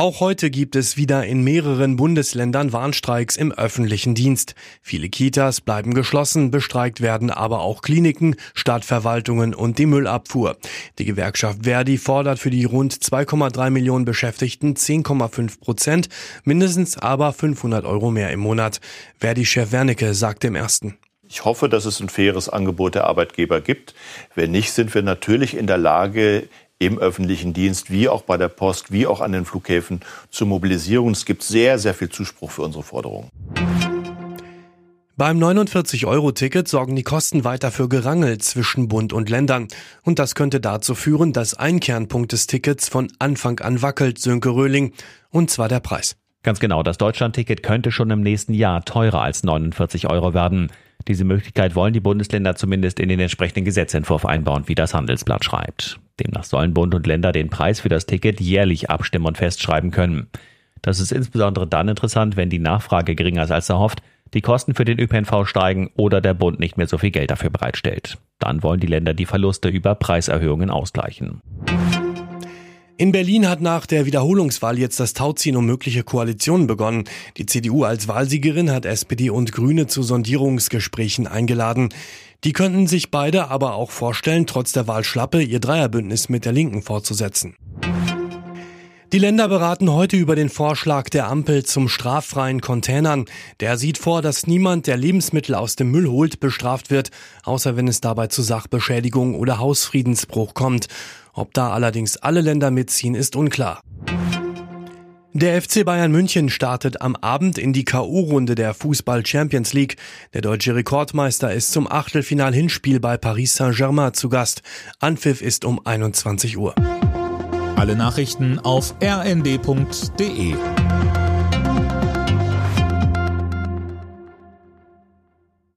Auch heute gibt es wieder in mehreren Bundesländern Warnstreiks im öffentlichen Dienst. Viele Kitas bleiben geschlossen, bestreikt werden aber auch Kliniken, Stadtverwaltungen und die Müllabfuhr. Die Gewerkschaft Verdi fordert für die rund 2,3 Millionen Beschäftigten 10,5 Prozent, mindestens aber 500 Euro mehr im Monat. Verdi-Chef Wernicke sagt im ersten. Ich hoffe, dass es ein faires Angebot der Arbeitgeber gibt. Wenn nicht, sind wir natürlich in der Lage, im öffentlichen Dienst, wie auch bei der Post, wie auch an den Flughäfen zu mobilisieren. Es gibt sehr, sehr viel Zuspruch für unsere Forderungen. Beim 49-Euro-Ticket sorgen die Kosten weiter für Gerangel zwischen Bund und Ländern. Und das könnte dazu führen, dass ein Kernpunkt des Tickets von Anfang an wackelt, Sönke Röhling. Und zwar der Preis. Ganz genau, das Deutschland-Ticket könnte schon im nächsten Jahr teurer als 49 Euro werden. Diese Möglichkeit wollen die Bundesländer zumindest in den entsprechenden Gesetzentwurf einbauen, wie das Handelsblatt schreibt. Demnach sollen Bund und Länder den Preis für das Ticket jährlich abstimmen und festschreiben können. Das ist insbesondere dann interessant, wenn die Nachfrage geringer ist als erhofft, die Kosten für den ÖPNV steigen oder der Bund nicht mehr so viel Geld dafür bereitstellt. Dann wollen die Länder die Verluste über Preiserhöhungen ausgleichen. In Berlin hat nach der Wiederholungswahl jetzt das Tauziehen um mögliche Koalitionen begonnen. Die CDU als Wahlsiegerin hat SPD und Grüne zu Sondierungsgesprächen eingeladen. Die könnten sich beide aber auch vorstellen, trotz der Wahlschlappe ihr Dreierbündnis mit der Linken fortzusetzen. Die Länder beraten heute über den Vorschlag der Ampel zum straffreien Containern. Der sieht vor, dass niemand, der Lebensmittel aus dem Müll holt, bestraft wird, außer wenn es dabei zu Sachbeschädigung oder Hausfriedensbruch kommt. Ob da allerdings alle Länder mitziehen, ist unklar. Der FC Bayern München startet am Abend in die KO-Runde der Fußball Champions League. Der deutsche Rekordmeister ist zum Achtelfinal-Hinspiel bei Paris Saint-Germain zu Gast. Anpfiff ist um 21 Uhr. Alle Nachrichten auf rnd.de